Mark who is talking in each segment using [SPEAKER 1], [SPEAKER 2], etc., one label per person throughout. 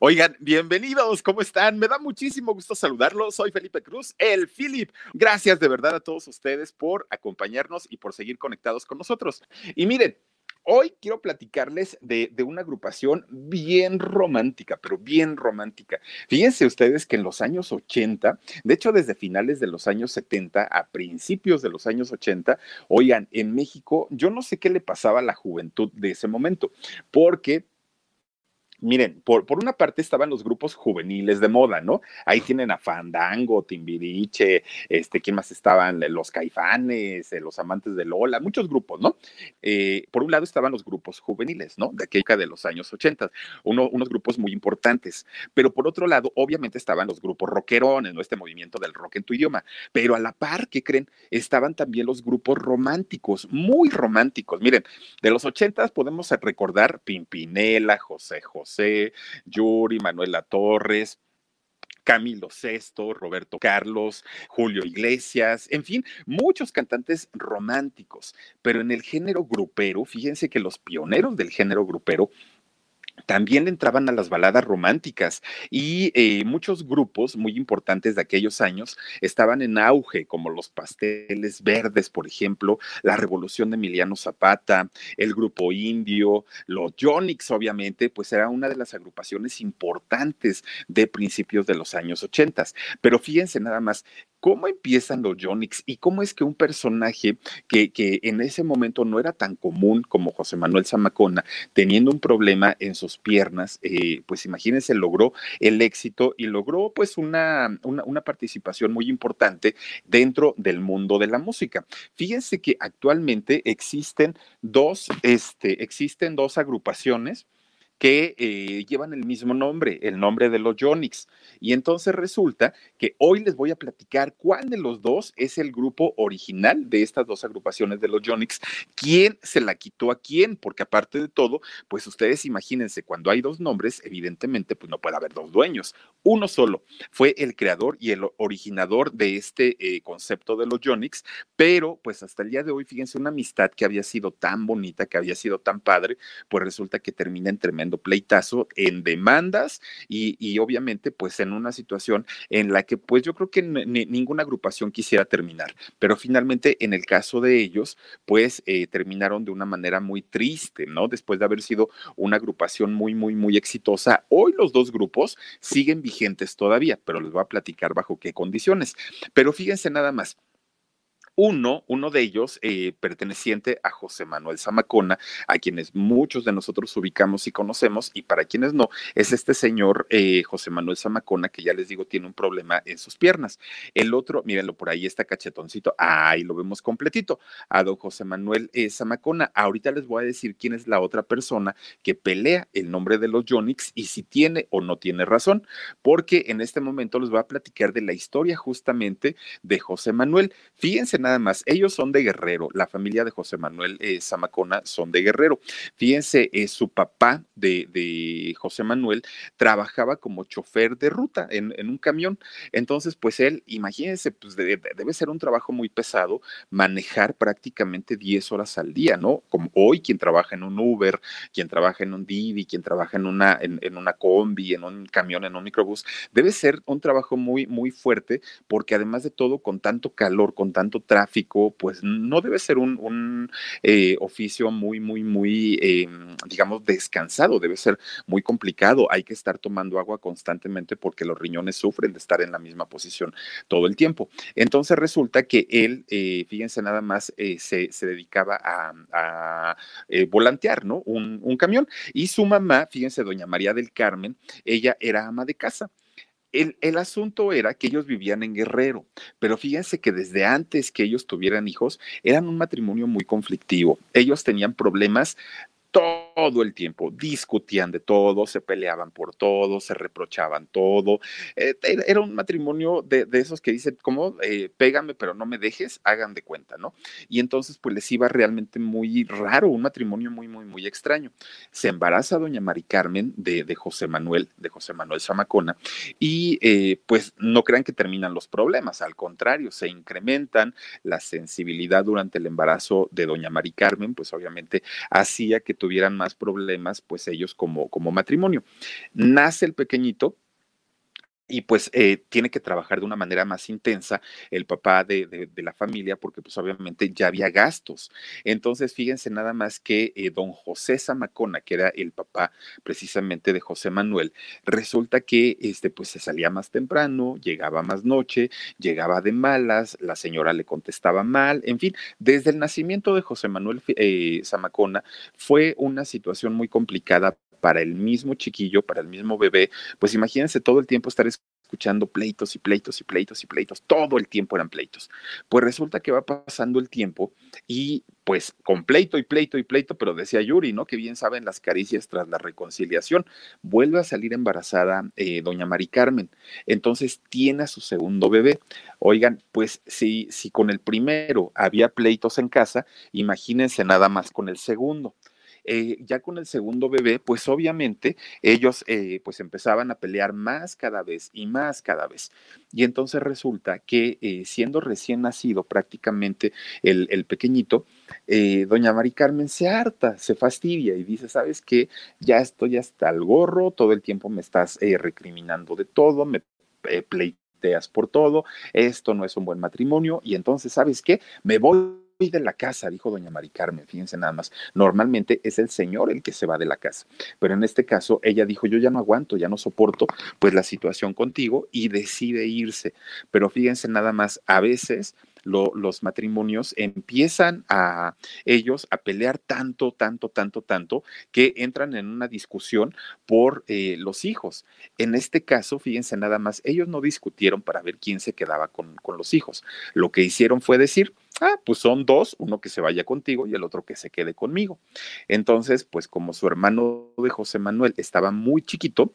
[SPEAKER 1] Oigan, bienvenidos, ¿cómo están? Me da muchísimo gusto saludarlos. Soy Felipe Cruz, el Philip. Gracias de verdad a todos ustedes por acompañarnos y por seguir conectados con nosotros. Y miren, hoy quiero platicarles de, de, una agrupación bien romántica, pero bien romántica. Fíjense ustedes que en los años 80, de hecho desde finales de los años 70 a principios de los años 80, oigan, en México yo no sé qué le pasaba a la juventud de ese momento, porque Miren, por, por, una parte estaban los grupos juveniles de moda, ¿no? Ahí tienen a Fandango, Timbiriche, este, ¿quién más estaban? Los Caifanes, eh, los Amantes de Lola, muchos grupos, ¿no? Eh, por un lado estaban los grupos juveniles, ¿no? De aquella de los años 80, uno, unos grupos muy importantes. Pero por otro lado, obviamente estaban los grupos rockerones, ¿no? Este movimiento del rock en tu idioma. Pero a la par, ¿qué creen? Estaban también los grupos románticos, muy románticos. Miren, de los 80 podemos recordar Pimpinela, José José. José, Yuri, Manuela Torres, Camilo Sesto, Roberto Carlos, Julio Iglesias, en fin, muchos cantantes románticos, pero en el género grupero, fíjense que los pioneros del género grupero también entraban a las baladas románticas y eh, muchos grupos muy importantes de aquellos años estaban en auge, como los Pasteles Verdes, por ejemplo, la Revolución de Emiliano Zapata, el Grupo Indio, los Yonix, obviamente, pues era una de las agrupaciones importantes de principios de los años 80. Pero fíjense nada más, cómo empiezan los Yonix y cómo es que un personaje que, que, en ese momento no era tan común como José Manuel Zamacona, teniendo un problema en sus piernas, eh, pues imagínense, logró el éxito y logró pues una, una, una, participación muy importante dentro del mundo de la música. Fíjense que actualmente existen dos, este, existen dos agrupaciones que eh, llevan el mismo nombre, el nombre de los Yonix. Y entonces resulta que hoy les voy a platicar cuál de los dos es el grupo original de estas dos agrupaciones de los Yonix, quién se la quitó a quién, porque aparte de todo, pues ustedes imagínense, cuando hay dos nombres, evidentemente, pues no puede haber dos dueños, uno solo. Fue el creador y el originador de este eh, concepto de los Yonix, pero pues hasta el día de hoy, fíjense, una amistad que había sido tan bonita, que había sido tan padre, pues resulta que termina en tremendo pleitazo en demandas y, y, obviamente pues en una situación en la que pues yo creo que ninguna agrupación quisiera terminar, pero finalmente en el caso de ellos pues eh, terminaron de una manera muy triste, ¿no? Después de haber sido una agrupación muy, muy, muy exitosa, hoy los dos grupos siguen vigentes todavía, pero les voy a platicar bajo qué condiciones. Pero fíjense nada más, uno, uno de ellos, eh, perteneciente a José Manuel Zamacona, a quienes muchos de nosotros ubicamos y conocemos, y para quienes no, es este señor eh, José Manuel Zamacona, que ya les digo, tiene un problema en sus piernas. El otro, mírenlo por ahí, está cachetoncito, ahí lo vemos completito, a don José Manuel eh, Zamacona. Ahorita les voy a decir quién es la otra persona que pelea el nombre de los Yonix y si tiene o no tiene razón, porque en este momento les voy a platicar de la historia justamente de José Manuel. Fíjense nada más, ellos son de Guerrero, la familia de José Manuel eh, Zamacona son de Guerrero. Fíjense, eh, su papá de, José Manuel trabajaba como chofer de ruta en, un camión. Entonces, pues él, imagínense, pues de, debe ser un trabajo muy pesado manejar prácticamente 10 horas al día, ¿no? Como hoy quien trabaja en un Uber, quien trabaja en un Didi, quien trabaja en una, en, en una combi, en un camión, en un microbús, debe ser un trabajo muy, muy fuerte porque además de todo, con tanto calor, con tanto tráfico, pues no debe ser un, eh, oficio muy, muy, muy, eh, digamos, descansado, debe ser muy complicado. Hay que estar tomando agua constantemente porque los riñones sufren de estar en la misma posición todo el tiempo. Entonces resulta que él, eh, fíjense nada más, eh, se, se, dedicaba a, volantear, ¿no? Un camión. Y su mamá, fíjense, doña María del Carmen, ella era ama de casa. El, el, asunto era que ellos vivían en Guerrero, pero fíjense que desde antes que ellos tuvieran hijos, eran un matrimonio muy conflictivo. Ellos tenían problemas todos todo el tiempo, discutían de todo, se peleaban por todo, se reprochaban todo. Eh, era un matrimonio de, esos que dicen, como, eh, pégame, pero no me dejes, hagan de cuenta, ¿no? Y entonces, pues les iba realmente muy raro, un matrimonio muy, muy, muy extraño. Se embaraza doña Mari Carmen de, de José Manuel, de José Manuel Zamacona, y eh, pues no crean que terminan los problemas, al contrario, se incrementan la sensibilidad durante el embarazo de doña Mari Carmen, pues obviamente hacía que tuvieran más problemas, pues ellos como, como matrimonio. Nace el pequeñito, y pues eh, tiene que trabajar de una manera más intensa el papá de, la familia porque pues obviamente ya había gastos. Entonces fíjense nada más que eh, don José Zamacona, que era el papá precisamente de José Manuel, resulta que este pues se salía más temprano, llegaba más noche, llegaba de malas, la señora le contestaba mal, en fin, desde el nacimiento de José Manuel eh, Zamacona fue una situación muy complicada para el mismo chiquillo, para el mismo bebé, pues imagínense todo el tiempo estar escuchando pleitos y pleitos y pleitos y pleitos, todo el tiempo eran pleitos. Pues resulta que va pasando el tiempo y pues con pleito y pleito y pleito, pero decía Yuri, ¿no? Que bien saben las caricias tras la reconciliación. Vuelve a salir embarazada eh, doña Mari Carmen. Entonces tiene a su segundo bebé. Oigan, pues si, si con el primero había pleitos en casa, imagínense nada más con el segundo. Eh, ya con el segundo bebé, pues obviamente ellos eh, pues empezaban a pelear más cada vez y más cada vez. Y entonces resulta que eh, siendo recién nacido prácticamente el, pequeñito, doña Mari Carmen se harta, se fastidia y dice, ¿sabes qué? Ya estoy hasta el gorro, todo el tiempo me estás recriminando de todo, me pleiteas por todo, esto no es un buen matrimonio y entonces, ¿sabes qué? Me voy de la casa, dijo doña Mari Carmen, fíjense nada más. Normalmente es el señor el que se va de la casa, pero en este caso ella dijo, yo ya no aguanto, ya no soporto pues la situación contigo y decide irse. Pero fíjense nada más, a veces los matrimonios empiezan a ellos a pelear tanto, tanto, tanto, tanto, que entran en una discusión por eh, los hijos. En este caso, fíjense nada más, ellos no discutieron para ver quién se quedaba con, con los hijos. Lo que hicieron fue decir, ah, pues son dos, uno que se vaya contigo y el otro que se quede conmigo. Entonces, pues como su hermano de José Manuel estaba muy chiquito,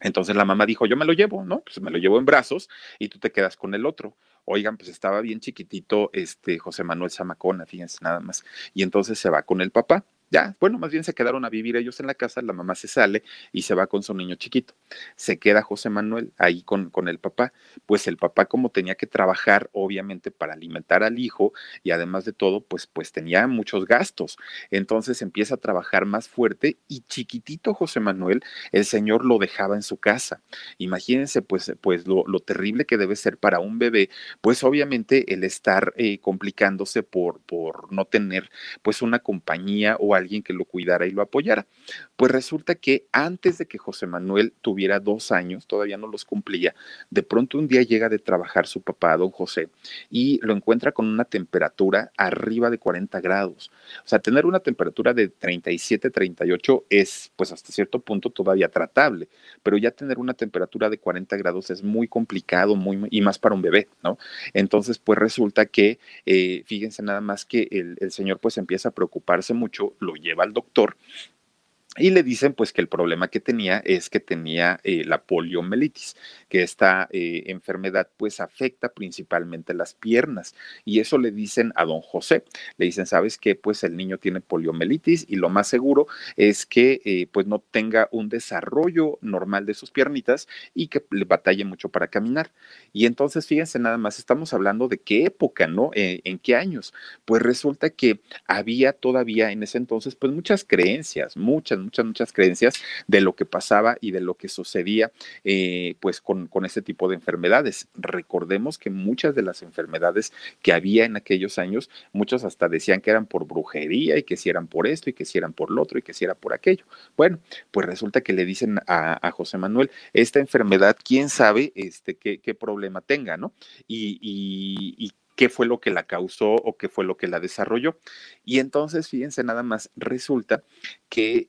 [SPEAKER 1] entonces la mamá dijo, yo me lo llevo, ¿no? Pues me lo llevo en brazos y tú te quedas con el otro. Oigan, pues estaba bien chiquitito este José Manuel Zamacona, fíjense nada más. Y entonces se va con el papá. Ya, bueno, más bien se quedaron a vivir ellos en la casa, la mamá se sale y se va con su niño chiquito. Se queda José Manuel ahí con, con el papá. Pues el papá como tenía que trabajar, obviamente, para alimentar al hijo y además de todo, pues, pues tenía muchos gastos. Entonces empieza a trabajar más fuerte y chiquitito José Manuel, el señor lo dejaba en su casa. Imagínense, pues, pues lo, terrible que debe ser para un bebé, pues obviamente el estar eh, complicándose por, por no tener pues una compañía o alguien que lo cuidara y lo apoyara. Pues resulta que antes de que José Manuel tuviera dos años, todavía no los cumplía, de pronto un día llega de trabajar su papá, don José, y lo encuentra con una temperatura arriba de 40 grados. O sea, tener una temperatura de 37, 38 es, pues hasta cierto punto todavía tratable, pero ya tener una temperatura de 40 grados es muy complicado, muy, y más para un bebé, ¿no? Entonces, pues resulta que, eh, fíjense nada más que el, el señor pues empieza a preocuparse mucho, lo lleva al doctor y le dicen pues que el problema que tenía es que tenía eh, la poliomielitis, que esta eh, enfermedad pues afecta principalmente las piernas. Y eso le dicen a don José. Le dicen, ¿sabes qué? Pues el niño tiene poliomielitis y lo más seguro es que eh, pues no tenga un desarrollo normal de sus piernitas y que le batalle mucho para caminar. Y entonces fíjense nada más, estamos hablando de qué época, ¿no? ¿En qué años? Pues resulta que había todavía en ese entonces pues muchas creencias, muchas muchas, muchas creencias de lo que pasaba y de lo que sucedía eh, pues con, con este tipo de enfermedades. Recordemos que muchas de las enfermedades que había en aquellos años, muchos hasta decían que eran por brujería y que si eran por esto y que si eran por lo otro y que si era por aquello. Bueno, pues resulta que le dicen a, José Manuel, esta enfermedad, quién sabe este, qué, qué problema tenga, ¿no? Y, y, y qué fue lo que la causó o qué fue lo que la desarrolló. Y entonces, fíjense nada más, resulta que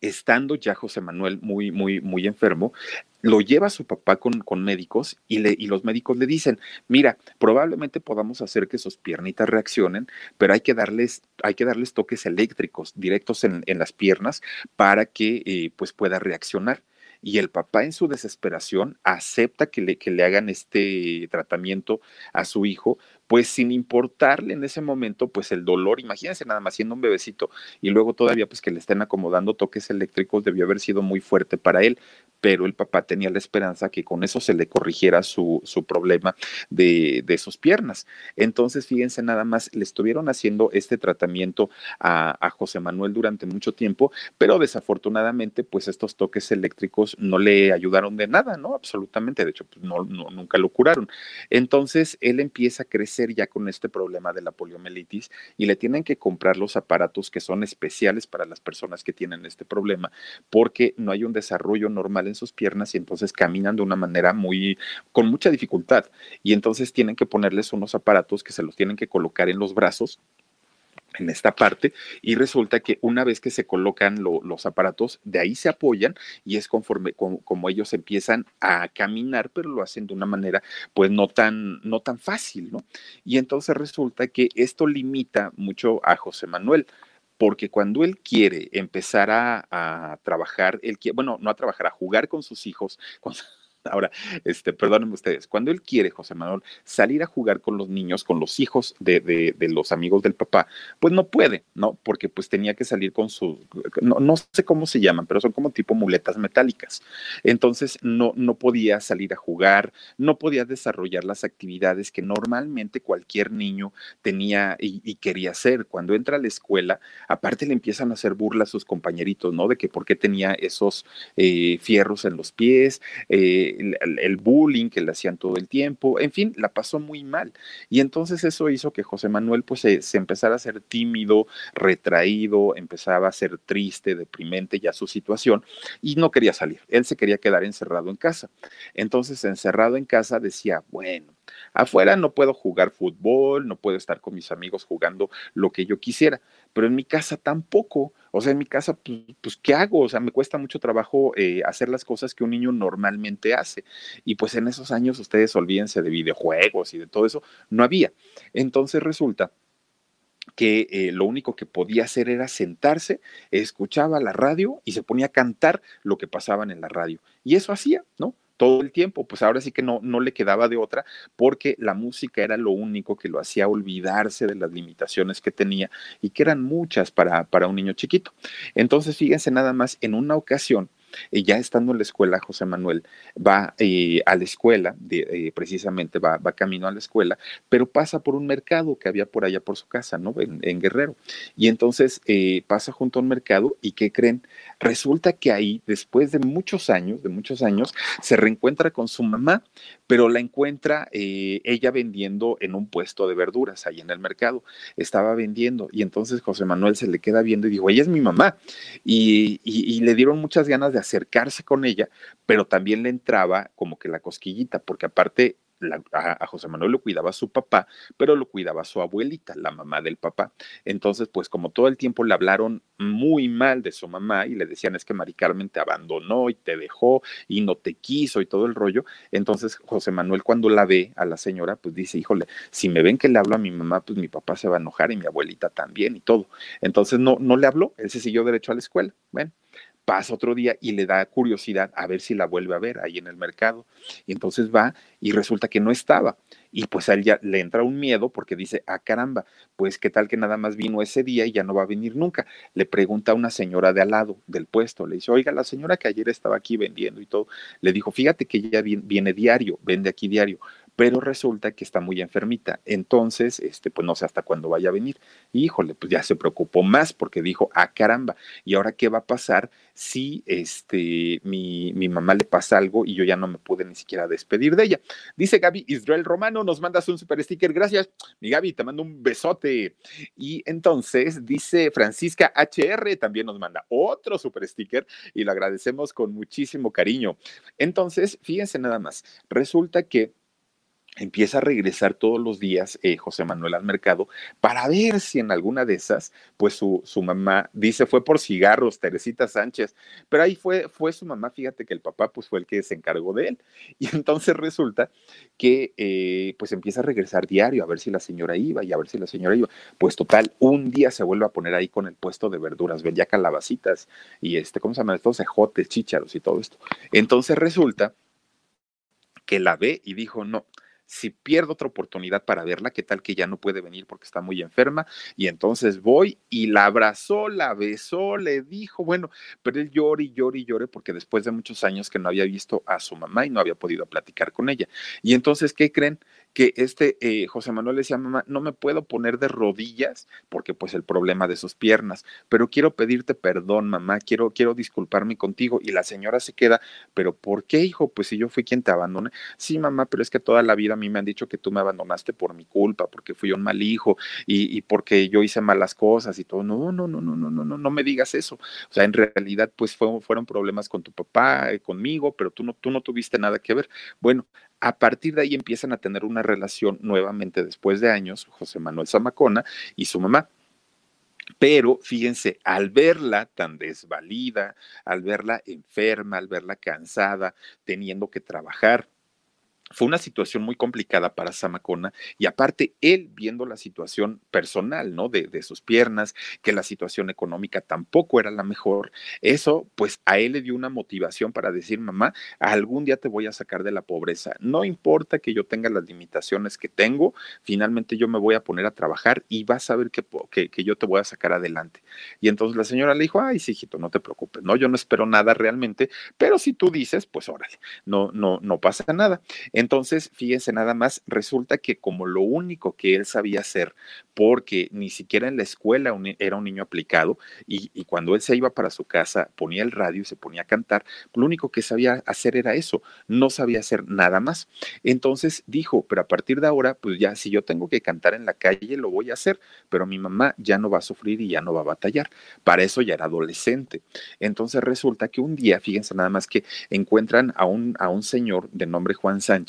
[SPEAKER 1] estando ya José Manuel muy, muy, muy enfermo, lo lleva a su papá con, con médicos y, le, y, los médicos le dicen, mira, probablemente podamos hacer que sus piernitas reaccionen, pero hay que darles, hay que darles toques eléctricos directos en, en las piernas para que eh, pues pueda reaccionar y el papá en su desesperación acepta que le, que le hagan este tratamiento a su hijo, pues sin importarle en ese momento, pues el dolor, imagínense nada más siendo un bebecito y luego todavía pues que le estén acomodando toques eléctricos, debió haber sido muy fuerte para él, pero el papá tenía la esperanza que con eso se le corrigiera su, su problema de, de, sus piernas. Entonces, fíjense nada más, le estuvieron haciendo este tratamiento a, a José Manuel durante mucho tiempo, pero desafortunadamente pues estos toques eléctricos no le ayudaron de nada, ¿no? Absolutamente, de hecho, pues no, no nunca lo curaron. Entonces, él empieza a crecer ya con este problema de la poliomielitis y le tienen que comprar los aparatos que son especiales para las personas que tienen este problema porque no hay un desarrollo normal en sus piernas y entonces caminan de una manera muy con mucha dificultad. Y entonces tienen que ponerles unos aparatos que se los tienen que colocar en los brazos en esta parte y resulta que una vez que se colocan lo, los aparatos, de ahí se apoyan y es conforme como, como, ellos empiezan a caminar, pero lo hacen de una manera pues no tan, no tan fácil, ¿no? Y entonces resulta que esto limita mucho a José Manuel porque cuando él quiere empezar a, a trabajar, él quiere, bueno, no a trabajar, a jugar con sus hijos, con, Ahora, este, perdónenme ustedes, cuando él quiere, José Manuel, salir a jugar con los niños, con los hijos de, de, de los amigos del papá, pues no puede, ¿no? Porque pues tenía que salir con sus, no, no, sé cómo se llaman, pero son como tipo muletas metálicas. Entonces no, no podía salir a jugar, no podía desarrollar las actividades que normalmente cualquier niño tenía y, quería hacer. Cuando entra a la escuela, aparte le empiezan a hacer burlas a sus compañeritos, ¿no? De que por qué tenía esos eh, fierros en los pies, eh, el, bullying que le hacían todo el tiempo, en fin, la pasó muy mal. Y entonces eso hizo que José Manuel pues se, se empezara a ser tímido, retraído, empezaba a ser triste, deprimente ya su situación y no quería salir. Él se quería quedar encerrado en casa. Entonces, encerrado en casa decía, bueno, Afuera no puedo jugar fútbol, no puedo estar con mis amigos jugando lo que yo quisiera, pero en mi casa tampoco. O sea, en mi casa, pues, pues ¿qué hago? O sea, me cuesta mucho trabajo eh, hacer las cosas que un niño normalmente hace. Y pues en esos años ustedes olvídense de videojuegos y de todo eso, no había. Entonces resulta que eh, lo único que podía hacer era sentarse, escuchaba la radio y se ponía a cantar lo que pasaban en la radio. Y eso hacía, ¿no? Todo el tiempo, pues ahora sí que no, no le quedaba de otra porque la música era lo único que lo hacía olvidarse de las limitaciones que tenía y que eran muchas para, para un niño chiquito. Entonces, fíjense nada más, en una ocasión, eh, ya estando en la escuela, José Manuel va eh, a la escuela, eh, precisamente va, va, camino a la escuela, pero pasa por un mercado que había por allá por su casa, ¿no? En, Guerrero. Y entonces eh, pasa junto a un mercado y ¿qué creen? Resulta que ahí, después de muchos años, de muchos años, se reencuentra con su mamá, pero la encuentra ella vendiendo en un puesto de verduras ahí en el mercado. Estaba vendiendo y entonces José Manuel se le queda viendo y dijo, ella es mi mamá. Y, y, y le dieron muchas ganas de acercarse con ella, pero también le entraba como que la cosquillita, porque aparte a, José Manuel lo cuidaba su papá, pero lo cuidaba su abuelita, la mamá del papá. Entonces, pues como todo el tiempo le hablaron muy mal de su mamá y le decían es que Mari Carmen te abandonó y te dejó y no te quiso y todo el rollo, entonces José Manuel cuando la ve a la señora, pues dice, híjole, si me ven que le hablo a mi mamá, pues mi papá se va a enojar y mi abuelita también y todo. Entonces no, no le habló, él se siguió derecho a la escuela. Bueno, pasa otro día y le da curiosidad a ver si la vuelve a ver ahí en el mercado. Y entonces va y resulta que no estaba. Y pues a él ya le entra un miedo porque dice, ah, caramba, pues qué tal que nada más vino ese día y ya no va a venir nunca. Le pregunta a una señora de al lado del puesto, le dice, oiga, la señora que ayer estaba aquí vendiendo y todo, le dijo, fíjate que ella viene diario, vende aquí diario, pero resulta que está muy enfermita. Entonces, este, pues no sé hasta cuándo vaya a venir. Híjole, pues ya se preocupó más porque dijo, ah, caramba, ¿y ahora qué va a pasar si este, mi, mi mamá le pasa algo y yo ya no me pude ni siquiera despedir de ella? Dice Gaby Israel Romano, nos mandas un super sticker, gracias. Mi Gaby, te mando un besote. Y entonces dice Francisca HR, también nos manda otro super sticker y lo agradecemos con muchísimo cariño. Entonces, fíjense nada más, resulta que empieza a regresar todos los días eh, José Manuel al mercado para ver si en alguna de esas, pues su, su, mamá dice fue por cigarros, Teresita Sánchez, pero ahí fue, fue su mamá, fíjate que el papá pues fue el que se encargó de él. Y entonces resulta que eh, pues empieza a regresar diario a ver si la señora iba y a ver si la señora iba. Pues total, un día se vuelve a poner ahí con el puesto de verduras, vendía calabacitas y este, ¿cómo se llama? Estos ejotes, chícharos y todo esto. Entonces resulta que la ve y dijo, no, si pierdo otra oportunidad para verla, qué tal que ya no puede venir porque está muy enferma, y entonces voy y la abrazó, la besó, le dijo, bueno, pero él llora y llora y llora porque después de muchos años que no había visto a su mamá y no había podido platicar con ella. Y entonces, ¿qué creen? Que este eh, José Manuel decía, mamá, no me puedo poner de rodillas porque pues el problema de sus piernas, pero quiero pedirte perdón, mamá, quiero, quiero disculparme contigo. Y la señora se queda, pero ¿por qué, hijo? Pues si yo fui quien te abandoné. Sí, mamá, pero es que toda la vida a mí me han dicho que tú me abandonaste por mi culpa, porque fui un mal hijo y, y porque yo hice malas cosas y todo. No, no, no, no, no, no, no, no me digas eso. O sea, en realidad pues fue, fueron problemas con tu papá, eh, conmigo, pero tú no, tú no tuviste nada que ver. Bueno, a partir de ahí empiezan a tener una relación nuevamente después de años, José Manuel Zamacona y su mamá. Pero fíjense, al verla tan desvalida, al verla enferma, al verla cansada, teniendo que trabajar, fue una situación muy complicada para Samacona y aparte él viendo la situación personal, ¿no? De, de, sus piernas, que la situación económica tampoco era la mejor, eso pues a él le dio una motivación para decir, mamá, algún día te voy a sacar de la pobreza, no importa que yo tenga las limitaciones que tengo, finalmente yo me voy a poner a trabajar y vas a ver que, que, que yo te voy a sacar adelante. Y entonces la señora le dijo, ay, sí, hijito, no te preocupes, no, yo no espero nada realmente, pero si tú dices, pues órale, no, no, no pasa nada. Entonces, fíjense nada más, resulta que como lo único que él sabía hacer, porque ni siquiera en la escuela era un niño aplicado, y, y, cuando él se iba para su casa, ponía el radio y se ponía a cantar, lo único que sabía hacer era eso, no sabía hacer nada más. Entonces dijo, pero a partir de ahora, pues ya, si yo tengo que cantar en la calle, lo voy a hacer, pero mi mamá ya no va a sufrir y ya no va a batallar. Para eso ya era adolescente. Entonces resulta que un día, fíjense nada más que encuentran a un, a un señor de nombre Juan Sánchez,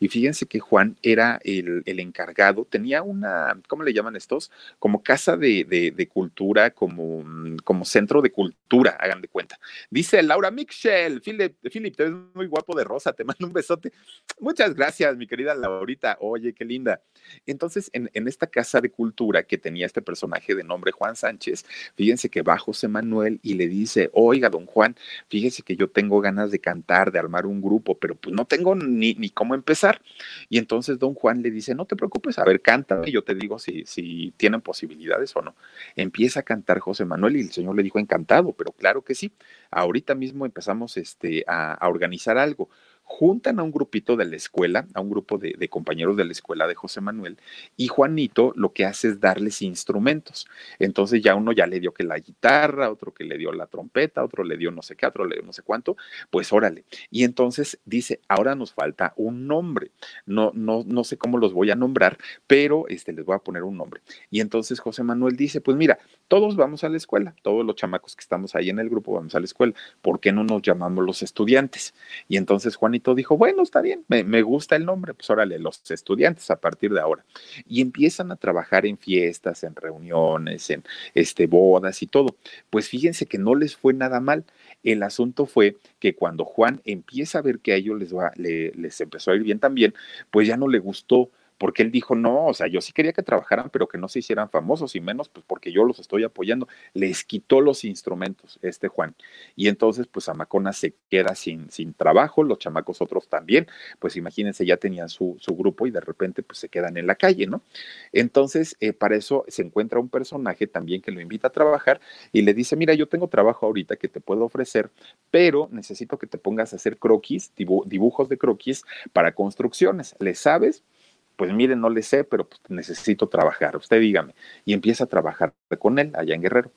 [SPEAKER 1] Y fíjense que Juan era el, encargado, tenía una, ¿cómo le llaman estos? Como casa de, cultura, como, como centro de cultura, hagan de cuenta. Dice Laura Michel, Philip, Philip, te ves muy guapo de rosa, te mando un besote. Muchas gracias, mi querida Laurita. Oye, qué linda. Entonces, en, en esta casa de cultura que tenía este personaje de nombre Juan Sánchez, fíjense que va José Manuel y le dice, oiga, don Juan, fíjese que yo tengo ganas de cantar, de armar un grupo, pero pues no tengo ni, ni cómo empezar. Y entonces don Juan le dice, no te preocupes, a ver, cántame, yo te digo si, si tienen posibilidades o no. Empieza a cantar José Manuel y el señor le dijo, encantado, pero claro que sí. Ahorita mismo empezamos este, a, a organizar algo juntan a un grupito de la escuela, a un grupo de, compañeros de la escuela de José Manuel, y Juanito lo que hace es darles instrumentos. Entonces ya uno ya le dio que la guitarra, otro que le dio la trompeta, otro le dio no sé qué, otro le dio no sé cuánto, pues órale. Y entonces dice, ahora nos falta un nombre. No, no, no sé cómo los voy a nombrar, pero este, les voy a poner un nombre. Y entonces José Manuel dice, pues mira, todos vamos a la escuela, todos los chamacos que estamos ahí en el grupo vamos a la escuela, ¿por qué no nos llamamos los estudiantes? Y entonces Juan Juanito dijo, bueno, está bien, me, me, gusta el nombre, pues órale, los estudiantes a partir de ahora. Y empiezan a trabajar en fiestas, en reuniones, en este, bodas y todo. Pues fíjense que no les fue nada mal. El asunto fue que cuando Juan empieza a ver que a ellos les, va, le, les empezó a ir bien también, pues ya no le gustó porque él dijo, no, o sea, yo sí quería que trabajaran, pero que no se hicieran famosos y menos, pues porque yo los estoy apoyando. Les quitó los instrumentos este Juan. Y entonces, pues Amacona se queda sin, sin trabajo, los chamacos otros también, pues imagínense, ya tenían su, su grupo y de repente, pues se quedan en la calle, ¿no? Entonces, eh, para eso se encuentra un personaje también que lo invita a trabajar y le dice, mira, yo tengo trabajo ahorita que te puedo ofrecer, pero necesito que te pongas a hacer croquis, dibujos de croquis para construcciones. ¿Le sabes? Pues miren, no le sé, pero pues, necesito trabajar. Usted dígame. Y empieza a trabajar con él allá en Guerrero.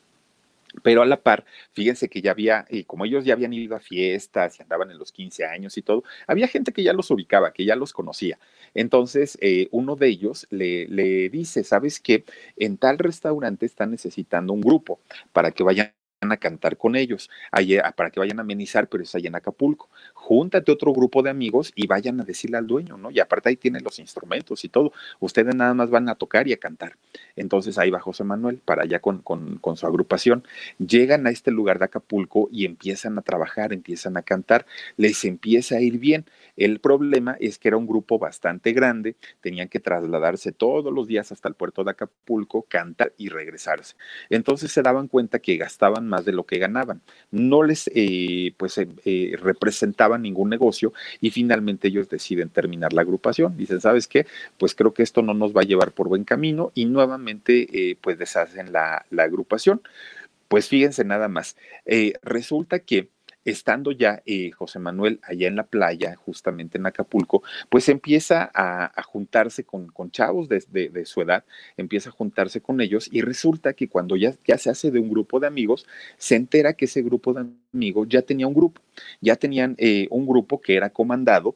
[SPEAKER 1] Pero a la par, fíjense que ya había, y como ellos ya habían ido a fiestas y andaban en los 15 años y todo, había gente que ya los ubicaba, que ya los conocía. Entonces, eh, uno de ellos le, le dice, ¿sabes qué? En tal restaurante están necesitando un grupo para que vayan a cantar con ellos, para que vayan a amenizar, pero es allá en Acapulco. Júntate otro grupo de amigos y vayan a decirle al dueño, ¿no? Y aparte ahí tienen los instrumentos y todo. Ustedes nada más van a tocar y a cantar. Entonces ahí va José Manuel para allá con, con, con su agrupación. Llegan a este lugar de Acapulco y empiezan a trabajar, empiezan a cantar, les empieza a ir bien. El problema es que era un grupo bastante grande, tenían que trasladarse todos los días hasta el puerto de Acapulco, cantar y regresarse. Entonces se daban cuenta que gastaban más de lo que ganaban. No les eh, pues eh, eh, representaban ningún negocio y finalmente ellos deciden terminar la agrupación. Dicen, ¿sabes qué? Pues creo que esto no nos va a llevar por buen camino y nuevamente pues deshacen la, la, agrupación. Pues fíjense nada más. resulta que estando ya eh, José Manuel allá en la playa, justamente en Acapulco, pues empieza a, juntarse con, chavos de, de, su edad, empieza a juntarse con ellos y resulta que cuando ya, ya se hace de un grupo de amigos, se entera que ese grupo de amigos ya tenía un grupo, ya tenían eh, un grupo que era comandado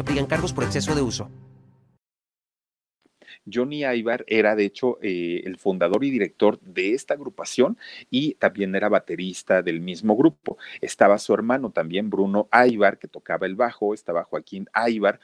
[SPEAKER 2] aplican cargos por exceso de uso.
[SPEAKER 1] Johnny Ivar era de hecho eh, el fundador y director de esta agrupación y también era baterista del mismo grupo. Estaba su hermano también, Bruno Ivar, que tocaba el bajo, estaba Joaquín Ivar,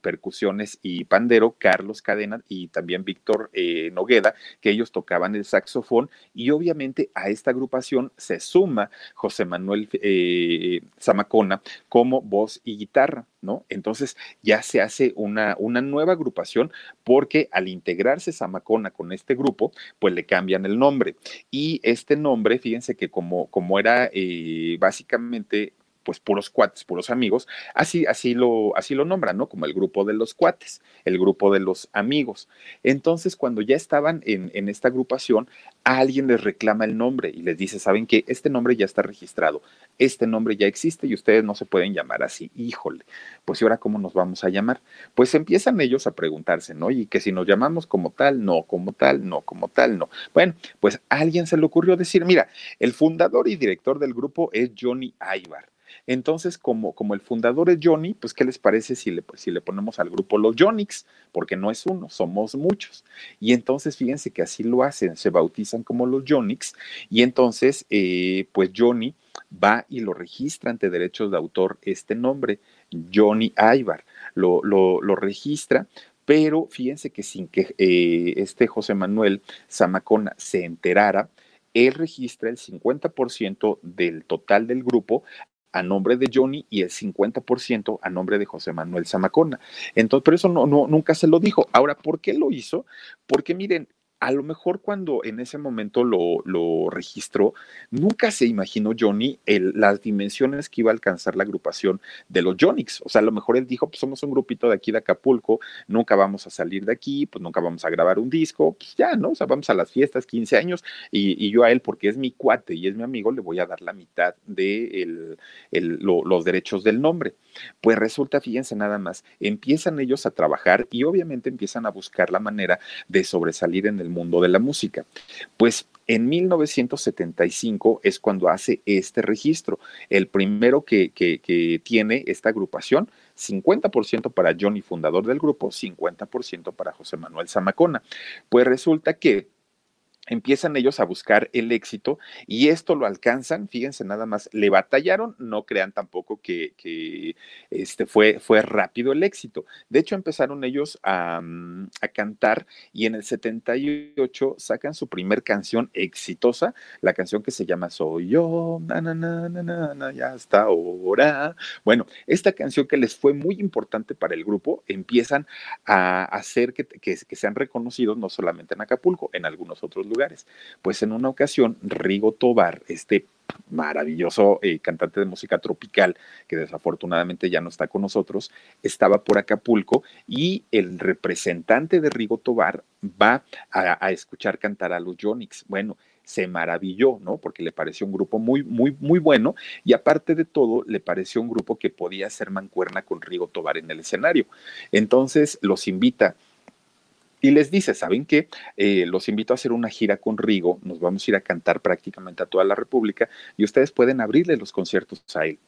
[SPEAKER 1] percusiones y pandero, Carlos Cadena y también Víctor eh, Nogueda, que ellos tocaban el saxofón y obviamente a esta agrupación se suma José Manuel eh, Zamacona como voz y guitarra. ¿no? Entonces ya se hace una, una nueva agrupación porque al integrarse Samacona con este grupo, pues le cambian el nombre. Y este nombre, fíjense que como, como era eh, básicamente pues puros cuates, puros amigos, así, así, lo, así lo nombran, ¿no? Como el grupo de los cuates, el grupo de los amigos. Entonces, cuando ya estaban en, en esta agrupación, alguien les reclama el nombre y les dice, ¿saben qué? Este nombre ya está registrado, este nombre ya existe y ustedes no se pueden llamar así. Híjole, pues ¿y ahora cómo nos vamos a llamar? Pues empiezan ellos a preguntarse, ¿no? Y que si nos llamamos como tal, no, como tal, no, como tal, no. Bueno, pues a alguien se le ocurrió decir, mira, el fundador y director del grupo es Johnny Ivar. Entonces, como, como el fundador es Johnny, pues, ¿qué les parece si le, si le ponemos al grupo los Johnnyx? Porque no es uno, somos muchos. Y entonces, fíjense que así lo hacen, se bautizan como los Johnnyx. Y entonces, eh, pues Johnny va y lo registra ante derechos de autor este nombre, Johnny Ivar. Lo, lo, lo registra, pero fíjense que sin que eh, este José Manuel Zamacona se enterara, él registra el 50% del total del grupo a nombre de Johnny y el 50% a nombre de José Manuel Zamacona. Entonces, pero eso no, no, nunca se lo dijo. Ahora, ¿por qué lo hizo? Porque miren, a lo mejor cuando en ese momento lo, lo registró, nunca se imaginó Johnny las dimensiones que iba a alcanzar la agrupación de los Jonix. O sea, a lo mejor él dijo, pues somos un grupito de aquí de Acapulco, nunca vamos a salir de aquí, pues nunca vamos a grabar un disco, pues ya, ¿no? O sea, vamos a las fiestas, 15 años, y, yo a él, porque es mi cuate y es mi amigo, le voy a dar la mitad de los derechos del nombre. Pues resulta, fíjense nada más, empiezan ellos a trabajar y obviamente empiezan a buscar la manera de sobresalir en el mundo de la música. Pues en 1975 es cuando hace este registro. El primero que, que, que tiene esta agrupación 50% para Johnny, fundador del grupo, 50% para José Manuel Zamacona. Pues resulta que empiezan ellos a buscar el éxito y esto lo alcanzan, fíjense nada más, le batallaron, no crean tampoco que, este fue, fue rápido el éxito. De hecho, empezaron ellos a, mm, cantar y en el 78 sacan su primer canción exitosa, la canción que se llama Soy yo, ya hasta ahora. Bueno, esta canción que les fue muy importante para el grupo, empiezan a hacer que, que, que sean reconocidos no solamente en Acapulco, en algunos otros lugares lugares. Pues en una ocasión, Rigo Tobar, este maravilloso eh, cantante de música tropical, que desafortunadamente ya no está con nosotros, estaba por Acapulco y el representante de Rigo Tobar va a, escuchar cantar a los Yonix. Bueno, se maravilló, ¿no? Porque le pareció un grupo muy, muy, muy bueno y aparte de todo, le pareció un grupo que podía hacer mancuerna con Rigo Tobar en el escenario. Entonces los invita y les dice, ¿saben qué? Eh, los invito a hacer una gira con Rigo, nos vamos a ir a cantar prácticamente a toda la República y ustedes pueden abrirle los conciertos a él.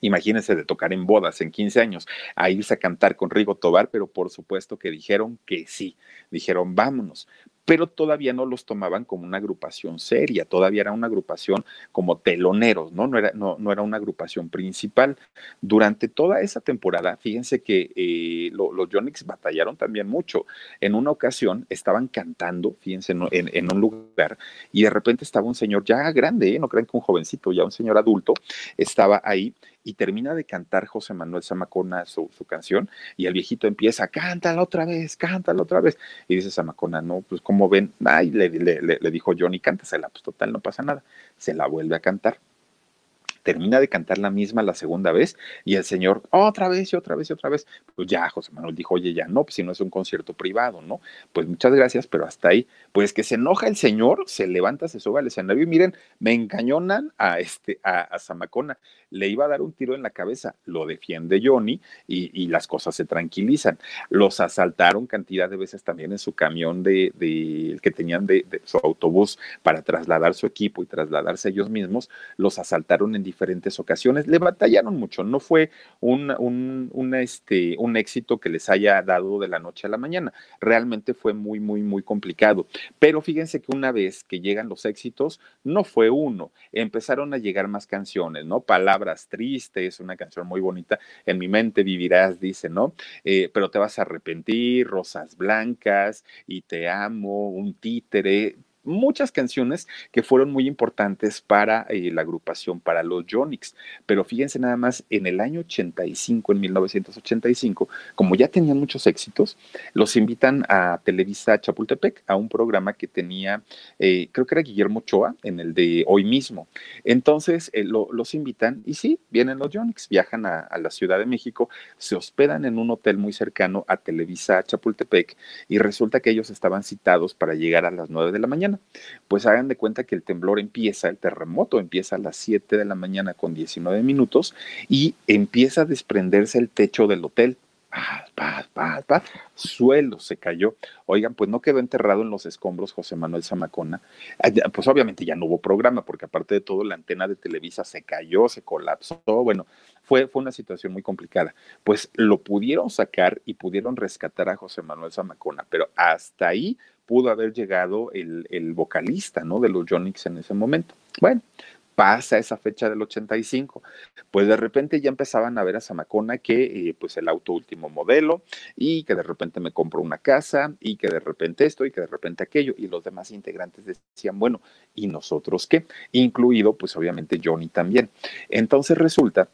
[SPEAKER 1] Imagínense de tocar en bodas en 15 años, a irse a cantar con Rigo Tobar, pero por supuesto que dijeron que sí, dijeron vámonos pero todavía no los tomaban como una agrupación seria, todavía era una agrupación como teloneros, ¿no? No era, no, no era una agrupación principal. Durante toda esa temporada, fíjense que eh, los Yonix batallaron también mucho. En una ocasión estaban cantando, fíjense, en, en, un lugar, y de repente estaba un señor ya grande, ¿eh? no crean que un jovencito, ya un señor adulto, estaba ahí y termina de cantar José Manuel Zamacona su, canción y el viejito empieza, cántala otra vez, cántala otra vez. Y dice Zamacona, no, pues como ven, ay, le, le, le dijo Johnny, cántasela, pues total, no pasa nada. Se la vuelve a cantar termina de cantar la misma la segunda vez y el señor otra vez y otra vez y otra vez. Pues ya José Manuel dijo, oye, ya no, pues si no es un concierto privado, ¿no? Pues muchas gracias, pero hasta ahí. Pues que se enoja el señor, se levanta, se sube al escenario y miren, me engañonan a, este, a, a Zamacona. Le iba a dar un tiro en la cabeza, lo defiende Johnny y, y las cosas se tranquilizan. Los asaltaron cantidad de veces también en su camión de, de que tenían de, de su autobús para trasladar su equipo y trasladarse ellos mismos, los asaltaron en diferentes ocasiones. Le batallaron mucho, no fue un, un, un, este, un éxito que les haya dado de la noche a la mañana. Realmente fue muy, muy, muy complicado. Pero fíjense que una vez que llegan los éxitos, no fue uno, empezaron a llegar más canciones, ¿no? Palabras tristes, una canción muy bonita, en mi mente vivirás, dice, ¿no? Eh, pero te vas a arrepentir, rosas blancas, y te amo, un títere, muchas canciones que fueron muy importantes para eh, la agrupación, para los Jonix. Pero fíjense nada más, en el año 85, en 1985, como ya tenían muchos éxitos, los invitan a Televisa Chapultepec, a un programa que tenía, eh, creo que era Guillermo Ochoa, en el de hoy mismo. Entonces eh, lo, los invitan y sí, vienen los Jonix, viajan a, a la Ciudad de México, se hospedan en un hotel muy cercano a Televisa Chapultepec y resulta que ellos estaban citados para llegar a las 9 de la mañana. Pues hagan de cuenta que el temblor empieza, el terremoto empieza a las 7 de la mañana con 19 minutos y empieza a desprenderse el techo del hotel. Paz, paz, paz, suelo se cayó. Oigan, pues no quedó enterrado en los escombros José Manuel Zamacona. Pues obviamente ya no hubo programa, porque aparte de todo, la antena de Televisa se cayó, se colapsó. Bueno, fue, fue una situación muy complicada. Pues lo pudieron sacar y pudieron rescatar a José Manuel Zamacona, pero hasta ahí pudo haber llegado el, el vocalista, ¿no? De los Jonix en ese momento. Bueno, pasa esa fecha del 85, pues de repente ya empezaban a ver a Zamacona que eh, pues el auto último modelo y que de repente me compro una casa y que de repente esto y que de repente aquello y los demás integrantes decían, bueno, ¿y nosotros qué? Incluido pues obviamente Johnny también. Entonces resulta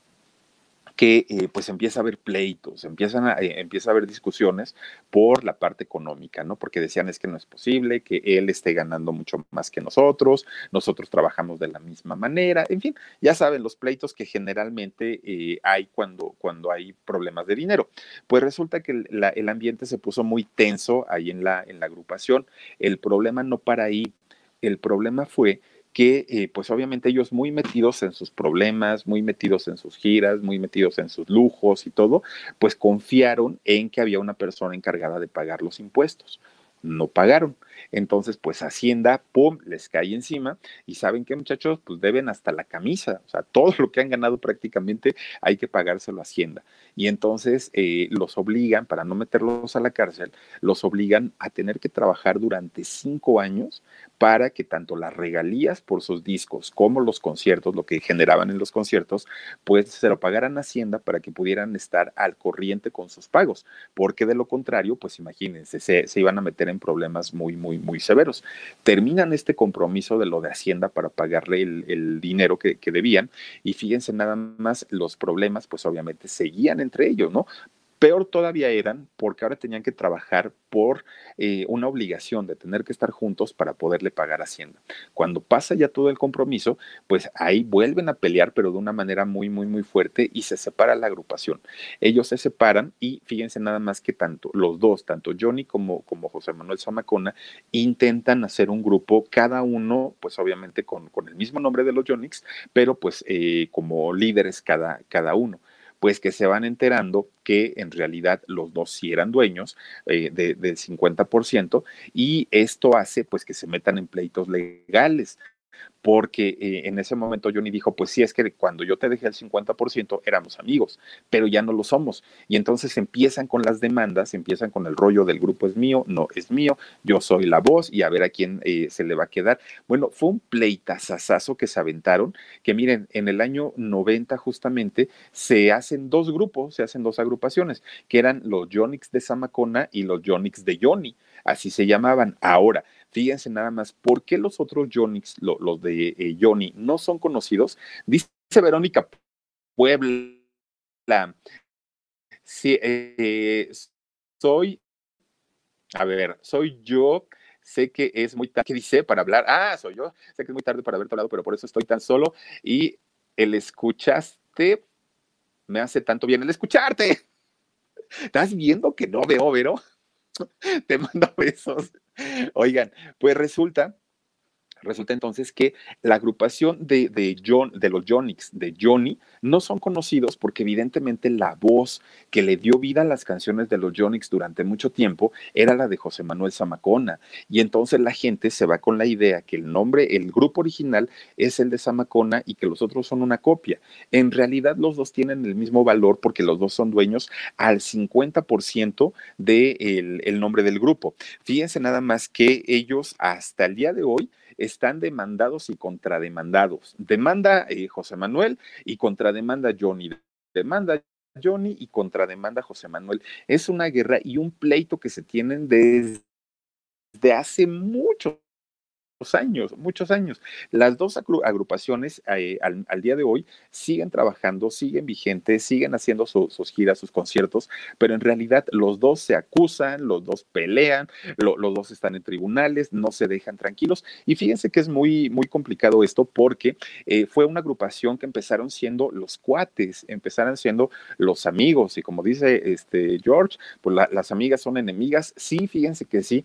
[SPEAKER 1] que eh, pues empieza a haber pleitos, empiezan a, eh, empieza a haber discusiones por la parte económica, ¿no? Porque decían es que no es posible que él esté ganando mucho más que nosotros, nosotros trabajamos de la misma manera, en fin, ya saben los pleitos que generalmente eh, hay cuando, cuando hay problemas de dinero. Pues resulta que el, ambiente se puso muy tenso ahí en la, en la agrupación. El problema no para ahí, el problema fue que eh, pues obviamente ellos muy metidos en sus problemas, muy metidos en sus giras, muy metidos en sus lujos y todo, pues confiaron en que había una persona encargada de pagar los impuestos. no pagaron. Entonces, pues Hacienda, ¡pum!, les cae encima y saben que muchachos, pues deben hasta la camisa, o sea, todo lo que han ganado prácticamente hay que pagárselo a Hacienda. Y entonces eh, los obligan, para no meterlos a la cárcel, los obligan a tener que trabajar durante cinco años para que tanto las regalías por sus discos como los conciertos, lo que generaban en los conciertos, pues se lo pagaran a Hacienda para que pudieran estar al corriente con sus pagos, porque de lo contrario, pues imagínense, se, iban a meter en problemas muy, muy, muy severos. Terminan este compromiso de lo de Hacienda para pagarle el, dinero que, que debían y fíjense nada más los problemas, pues obviamente seguían entre ellos, ¿no? Peor todavía eran porque ahora tenían que trabajar por eh, una obligación de tener que estar juntos para poderle pagar Hacienda. Cuando pasa ya todo el compromiso, pues ahí vuelven a pelear, pero de una manera muy, muy, muy fuerte y se separa la agrupación. Ellos se separan y fíjense nada más que tanto los dos, tanto Johnny como, como José Manuel Zamacona, intentan hacer un grupo, cada uno, pues obviamente con, con el mismo nombre de los Jonix, pero pues eh, como líderes cada, cada uno pues que se van enterando que en realidad los dos sí eran dueños eh, del 50% y esto hace pues que se metan en pleitos legales porque eh, en ese momento Johnny dijo, pues sí, es que cuando yo te dejé el 50% éramos amigos, pero ya no lo somos. Y entonces empiezan con las demandas, empiezan con el rollo del grupo es mío, no es mío, yo soy la voz y a ver a quién eh, se le va a quedar. Bueno, fue un pleitazazazo que se aventaron, que miren, en el año 90 justamente se hacen dos grupos, se hacen dos agrupaciones, que eran los Jonix de Samacona y los Jonix de Johnny, así se llamaban. Ahora, Fíjense nada más, ¿por qué los otros Jonix, los de eh, Johnny, no son conocidos? Dice Verónica Puebla. Sí, eh, soy, a ver, soy yo sé que es muy tarde, ¿qué dice para hablar? Ah, soy yo, sé que es muy tarde para haberte hablado, pero por eso estoy tan solo y el escuchaste me hace tanto bien el escucharte. ¿Estás viendo que no veo, Vero? Te mando besos. Oigan, pues resulta Resulta entonces que la agrupación de, John, de los Jonix, de Johnny, no son conocidos porque evidentemente la voz que le dio vida a las canciones de los Jonix durante mucho tiempo era la de José Manuel Zamacona. Y entonces la gente se va con la idea que el nombre, el grupo original es el de Zamacona y que los otros son una copia. En realidad los dos tienen el mismo valor porque los dos son dueños al 50% del de el nombre del grupo. Fíjense nada más que ellos hasta el día de hoy están demandados y contrademandados. Demanda eh, José Manuel y contrademanda Johnny. Demanda Johnny y contrademanda José Manuel. Es una guerra y un pleito que se tienen desde hace mucho años, muchos años. Las dos agrupaciones eh, al, día de hoy siguen trabajando, siguen vigentes, siguen haciendo sus giras, sus conciertos, pero en realidad los dos se acusan, los dos pelean, los dos están en tribunales, no se dejan tranquilos. Y fíjense que es muy, muy complicado esto porque eh, fue una agrupación que empezaron siendo los cuates, empezaron siendo los amigos. Y como dice este George, pues las amigas son enemigas. Sí, fíjense que sí,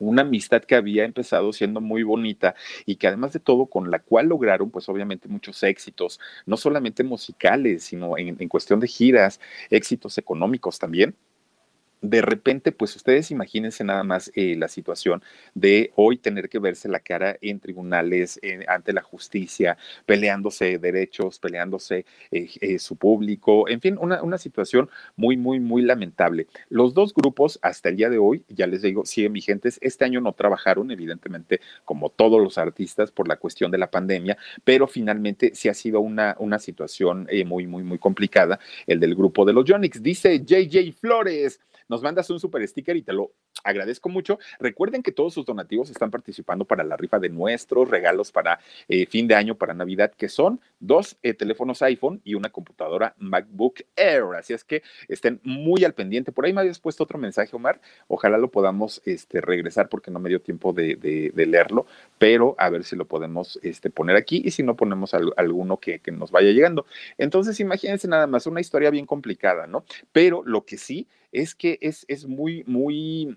[SPEAKER 1] una amistad que había empezado siendo muy bonita y que además de todo con la cual lograron pues obviamente muchos éxitos, no solamente musicales, sino en, en cuestión de giras, éxitos económicos también de repente, pues ustedes imagínense nada más eh, la situación de hoy tener que verse la cara en tribunales, ante la justicia, peleándose derechos, peleándose eh, eh, su público, en fin, una, una, situación muy, muy, muy lamentable. Los dos grupos hasta el día de hoy, ya les digo, siguen vigentes. Este año no trabajaron, evidentemente, como todos los artistas por la cuestión de la pandemia, pero finalmente sí ha sido una, una situación muy, muy, muy complicada el del grupo de los Jonix. Dice JJ Flores nos mandas un super sticker y te lo agradezco mucho. Recuerden que todos sus donativos están participando para la rifa de nuestros regalos para eh, fin de año, para Navidad, que son dos eh, teléfonos iPhone y una computadora MacBook Air. Así es que estén muy al pendiente. Por ahí me habías puesto otro mensaje, Omar. Ojalá lo podamos este, regresar porque no me dio tiempo de, leerlo, pero a ver si lo podemos este, poner aquí y si no ponemos alguno que, nos vaya llegando. Entonces, imagínense nada más, una historia bien complicada, ¿no? Pero lo que sí es que es muy, muy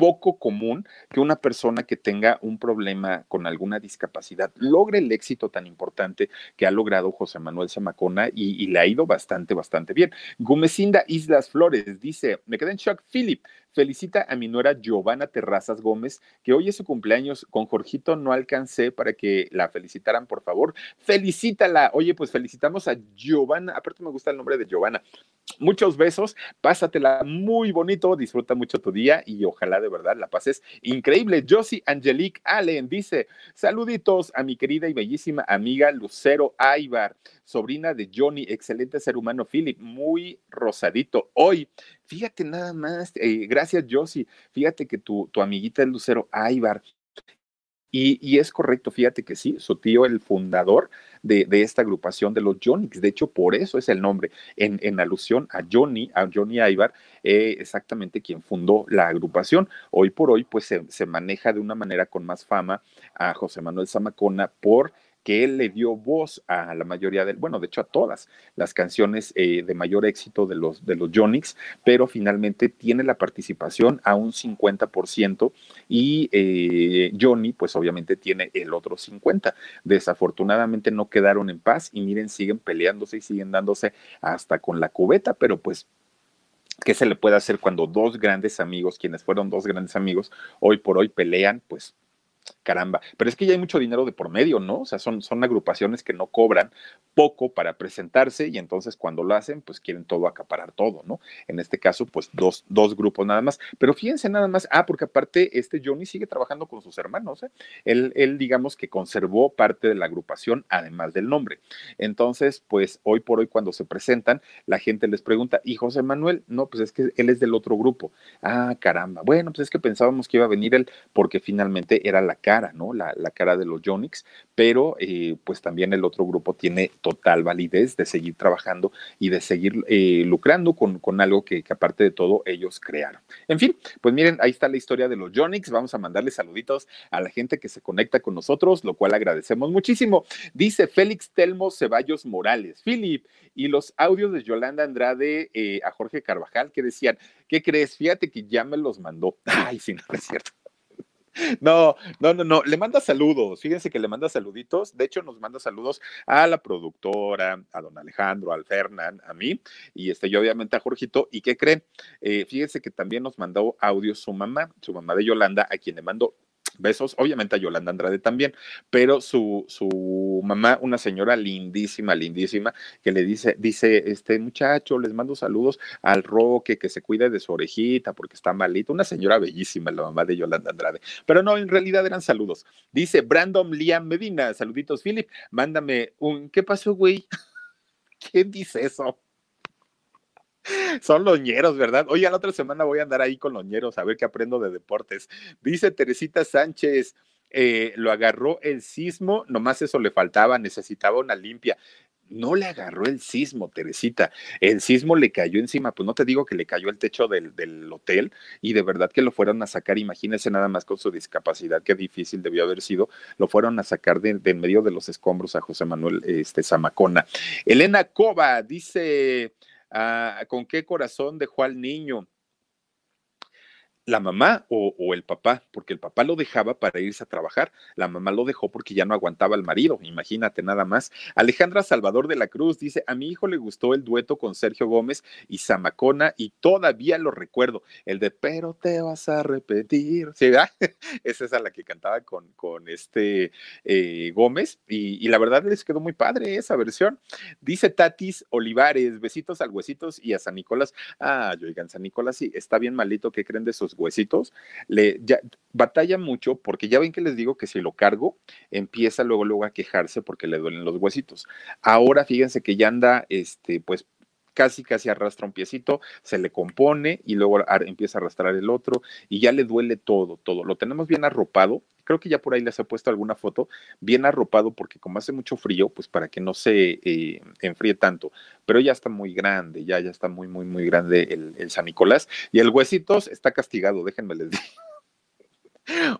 [SPEAKER 1] poco común que una persona que tenga un problema con alguna discapacidad logre el éxito tan importante que ha logrado José Manuel Zamacona y, le ha ido bastante, bastante bien. Gumecinda Islas Flores dice, me quedé en shock, Philip, felicita a mi nuera Giovanna Terrazas Gómez, que hoy es su cumpleaños. Con Jorgito no alcancé para que la felicitaran, por favor. Felicítala. Oye, pues felicitamos a Giovanna. Aparte me gusta el nombre de Giovanna. Muchos besos, pásatela muy bonito, disfruta mucho tu día y ojalá de verdad la pases increíble. Josie Angelique Allen dice, saluditos a mi querida y bellísima amiga Lucero Aybar, sobrina de Johnny, excelente ser humano Philip, muy rosadito hoy. Fíjate nada más, eh, gracias Josie, fíjate que tu, tu amiguita es Lucero Aybar. Y, es correcto, fíjate que sí, su tío, el fundador de, esta agrupación de los Jonix, de hecho, por eso es el nombre, en, alusión a Johnny, a Johnny Ibar, eh, exactamente quien fundó la agrupación. Hoy por hoy, pues se, se maneja de una manera con más fama a José Manuel Zamacona por que él le dio voz a la mayoría de, bueno, de hecho a todas las canciones eh, de mayor éxito de los, de los Jonix, pero finalmente tiene la participación a un 50% y eh, Johnny pues obviamente tiene el otro 50%. Desafortunadamente no quedaron en paz y miren, siguen peleándose y siguen dándose hasta con la cubeta, pero pues ¿Qué se le puede hacer cuando dos grandes amigos, quienes fueron dos grandes amigos, hoy por hoy pelean? Pues caramba, pero es que ya hay mucho dinero de por medio, ¿no? O sea, son, son agrupaciones que no cobran poco para presentarse y entonces cuando lo hacen, pues quieren todo acaparar todo, ¿no? En este caso, pues dos, dos grupos nada más. Pero fíjense nada más, ah, porque aparte este Johnny sigue trabajando con sus hermanos, ¿eh? Él, él digamos que conservó parte de la agrupación además del nombre. Entonces, pues hoy por hoy cuando se presentan, la gente les pregunta, ¿y José Manuel? No, pues es que él es del otro grupo. Ah, caramba. Bueno, pues es que pensábamos que iba a venir él porque finalmente era la cara, ¿no? La, cara de los Jonix, pero eh, pues también el otro grupo tiene total validez de seguir trabajando y de seguir eh, lucrando con, con algo que, aparte de todo ellos crearon. En fin, pues miren, ahí está la historia de los Jonix. Vamos a mandarle saluditos a la gente que se conecta con nosotros, lo cual agradecemos muchísimo. Dice Félix Telmo Ceballos Morales, Philip, y los audios de Yolanda Andrade eh, a Jorge Carvajal que decían, ¿qué crees? Fíjate que ya me los mandó. Ay, sí, no es cierto. No, no, no, no, le manda saludos, fíjense que le manda saluditos, de hecho nos manda saludos a la productora, a don Alejandro, al Fernán, a mí, y este, yo obviamente a Jorgito, ¿y qué creen? Eh, fíjense que también nos mandó audio su mamá, su mamá de Yolanda, a quien le mando besos, obviamente a Yolanda Andrade también, pero su, su mamá, una señora lindísima, lindísima, que le dice, dice, este muchacho, les mando saludos al Roque, que se cuide de su orejita porque está malito, una señora bellísima, la mamá de Yolanda Andrade, pero no, en realidad eran saludos. Dice Brandon Liam Medina, saluditos, Philip, mándame un, ¿qué pasó, güey? ¿Quién dice eso? Son loñeros, ¿verdad? Oye, la otra semana voy a andar ahí con loñeros a ver qué aprendo de deportes. Dice Teresita Sánchez, eh, lo agarró el sismo, nomás eso le faltaba, necesitaba una limpia. No le agarró el sismo, Teresita. El sismo le cayó encima. Pues no te digo que le cayó el techo del, del hotel y de verdad que lo fueron a sacar. Imagínese nada más con su discapacidad, qué difícil debió haber sido. Lo fueron a sacar de, de medio de los escombros a José Manuel este, Zamacona. Elena Cova dice. Ah, ¿Con qué corazón dejó al niño? La mamá o, el papá, porque el papá lo dejaba para irse a trabajar, la mamá lo dejó porque ya no aguantaba al marido, imagínate nada más. Alejandra Salvador de la Cruz dice, a mi hijo le gustó el dueto con Sergio Gómez y Zamacona y todavía lo recuerdo, el de pero te vas a repetir, ¿sí, verdad? Esa es a la que cantaba con, con este eh, Gómez y, la verdad les quedó muy padre esa versión. Dice Tatis Olivares, besitos al huesitos y a San Nicolás. Ah, yo oigan, San Nicolás sí, está bien malito, ¿qué creen de sus huesitos, le batalla mucho porque ya ven que les digo que si lo cargo, empieza luego, luego a quejarse porque le duelen los huesitos. Ahora fíjense que ya anda, este, pues casi, casi arrastra un piecito, se le compone y luego empieza a arrastrar el otro y ya le duele todo, todo. Lo tenemos bien arropado creo que ya por ahí les he puesto alguna foto, bien arropado porque como hace mucho frío, pues para que no se eh, enfríe tanto, pero ya está muy grande, ya, ya está muy, muy, muy grande el, el San Nicolás y el huesitos está castigado, déjenme les digo.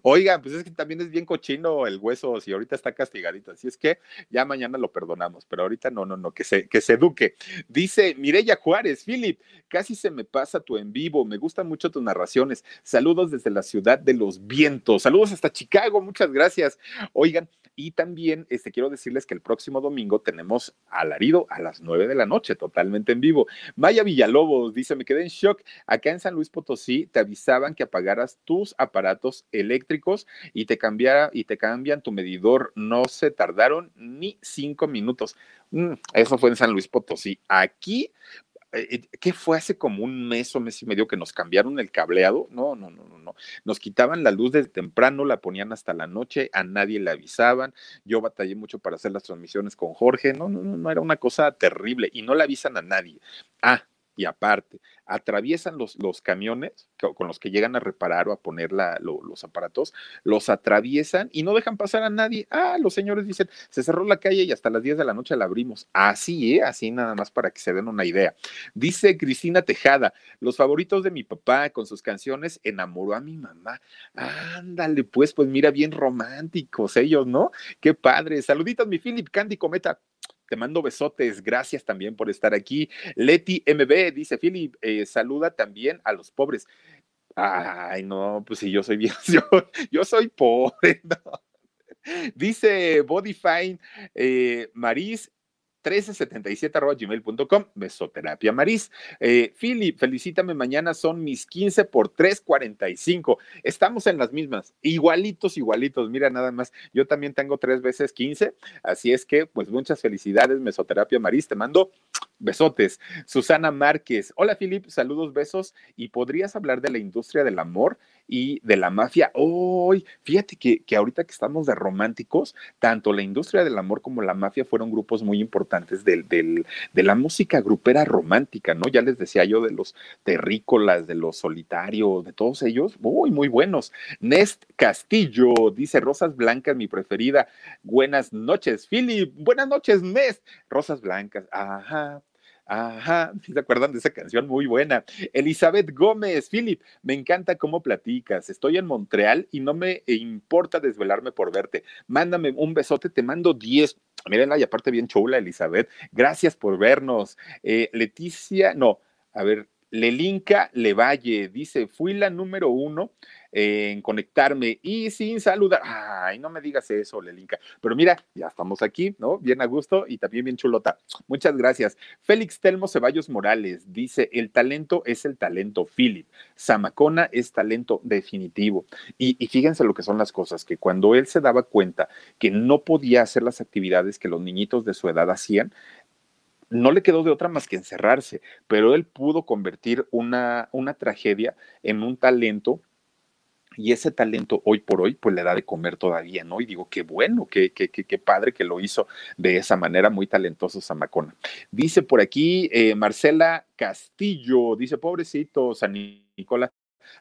[SPEAKER 1] Oigan, pues es que también es bien cochino el hueso, si ahorita está castigadito, así es que ya mañana lo perdonamos, pero ahorita no, no, no, que se, que se eduque. Dice Mireya Juárez, Philip, casi se me pasa tu en vivo, me gustan mucho tus narraciones. Saludos desde la ciudad de los vientos, saludos hasta Chicago, muchas gracias. Oigan, y también este, quiero decirles que el próximo domingo tenemos alarido a las nueve de la noche, totalmente en vivo. Maya Villalobos dice: Me quedé en shock. Acá en San Luis Potosí te avisaban que apagaras tus aparatos eléctricos y te cambiara y te cambian tu medidor. No se tardaron ni cinco minutos. Mm, eso fue en San Luis Potosí. Aquí eh, eh, ¿qué fue hace como un mes o mes y medio que nos cambiaron el cableado? No, no, no, no, no. Nos quitaban la luz desde temprano, la ponían hasta la noche, a nadie le avisaban. Yo batallé mucho para hacer las transmisiones con Jorge. No, no, no, no, era una cosa terrible y no le avisan a nadie. Ah, y aparte, atraviesan los, los camiones con los que llegan a reparar o a poner los aparatos, los atraviesan y no dejan pasar a nadie. Ah, los señores dicen, se cerró la calle y hasta las 10 de la noche la abrimos. Así, ¿eh? Así nada más para que se den una idea. Dice Cristina Tejada, los favoritos de mi papá con sus canciones enamoró a mi mamá. Ándale, pues, pues mira, bien románticos ellos, ¿no? Qué padre. Saluditos, mi Philip Candy Cometa. Te mando besotes. Gracias también por estar aquí. Leti MB dice, Philip, eh, saluda también a los pobres. Ay, no, pues si yo soy bien, yo, soy pobre. Dice Bodyfine eh, Maris 1377.gmail.com, Mesoterapia Maris. Eh, Philip, felicítame, mañana son mis 15 por 3.45. Estamos en las mismas, igualitos, igualitos. Mira, nada más, yo también tengo tres veces 15, así es que, pues muchas felicidades, Mesoterapia Maris. Te mando besotes. Susana Márquez, hola Philip, saludos, besos. ¿Y podrías hablar de la industria del amor? Y de la mafia. Hoy, fíjate que, que, ahorita que estamos de románticos, tanto la industria del amor como la mafia fueron grupos muy importantes del, del, de la música grupera romántica, ¿no? Ya les decía yo de los terrícolas, de los solitarios, de todos ellos, muy, muy buenos. Nest Castillo dice Rosas Blancas, mi preferida. Buenas noches, Philip. Buenas noches, Nest. Rosas Blancas. Ajá, Ajá, ¿se acuerdan de esa canción? Muy buena. Elizabeth Gómez, Philip, me encanta cómo platicas. Estoy en Montreal y no me importa desvelarme por verte. Mándame un besote, te mando 10. Mírenla, y aparte bien chula, Elizabeth. Gracias por vernos. Eh, Leticia, no, a ver, Lelinka Levalle dice, fui la número uno en conectarme y sin saludar. Ay, no me digas eso, Lelinka. Pero mira, ya estamos aquí, ¿no? Bien a gusto y también bien chulota. Muchas gracias. Félix Telmo Ceballos Morales dice: el talento es el talento, Philip. Zamacona es talento definitivo. Y, y fíjense lo que son las cosas, que cuando él se daba cuenta que no podía hacer las actividades que los niñitos de su edad hacían, no le quedó de otra más que encerrarse, pero él pudo convertir una, una tragedia en un talento y ese talento hoy por hoy, pues le da de comer todavía, ¿no? Y digo, qué bueno, qué, qué, qué, padre que lo hizo de esa manera, muy talentoso Zamacona. Dice por aquí eh, Marcela Castillo, dice, pobrecito San Nicolás,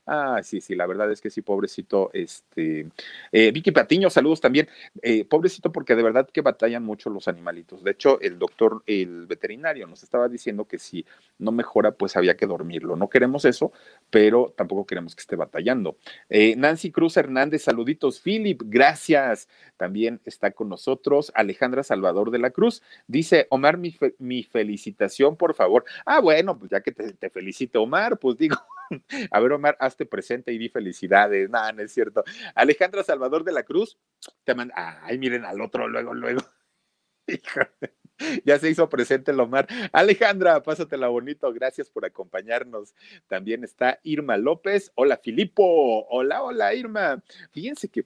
[SPEAKER 1] Ah, sí, sí, la verdad es que sí, pobrecito. Este, eh, Vicky Patiño, saludos también. Eh, pobrecito, porque de verdad que batallan mucho los animalitos. De hecho, el doctor, el veterinario, nos estaba diciendo que si no mejora, pues había que dormirlo. No queremos eso, pero tampoco queremos que esté batallando. Eh, Nancy Cruz Hernández, saluditos. Philip, gracias. También está con nosotros Alejandra Salvador de la Cruz. Dice, Omar, mi, mi felicitación, por favor. Ah, bueno, pues ya que te, te felicite, Omar, pues digo. A ver, Omar, hazte presente y di felicidades. No, no es cierto. Alejandra Salvador de la Cruz te manda. Ay, miren al otro luego, luego. Ya se hizo presente el Omar. Alejandra, pásatela bonito. Gracias por acompañarnos. También está Irma López. Hola, Filipo. Hola, hola, Irma. Fíjense que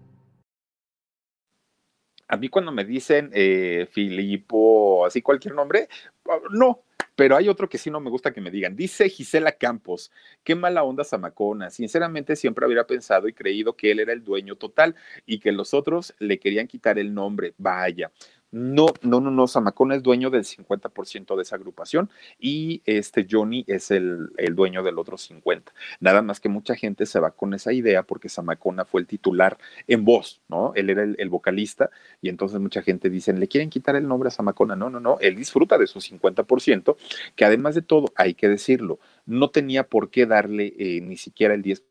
[SPEAKER 1] A mí cuando me dicen eh, Filipo, así cualquier nombre, ah, no, pero hay otro que sí no me gusta que me digan. Dice Gisela Campos, qué mala onda Zamacona. Sinceramente siempre hubiera pensado y creído que él era el dueño total y que los otros le querían quitar el nombre. Vaya. No, no, no, no, Zamacona es dueño del 50% de esa agrupación y este Johnny es el, el, dueño del otro 50%. Nada más que mucha gente se va con esa idea porque Zamacona fue el titular en voz, ¿no? Él era el, el vocalista y entonces mucha gente dice, le quieren quitar el nombre a Zamacona. No, no, no, él disfruta de su 50%, que además de todo, hay que decirlo, no tenía por qué darle eh, ni siquiera el 10%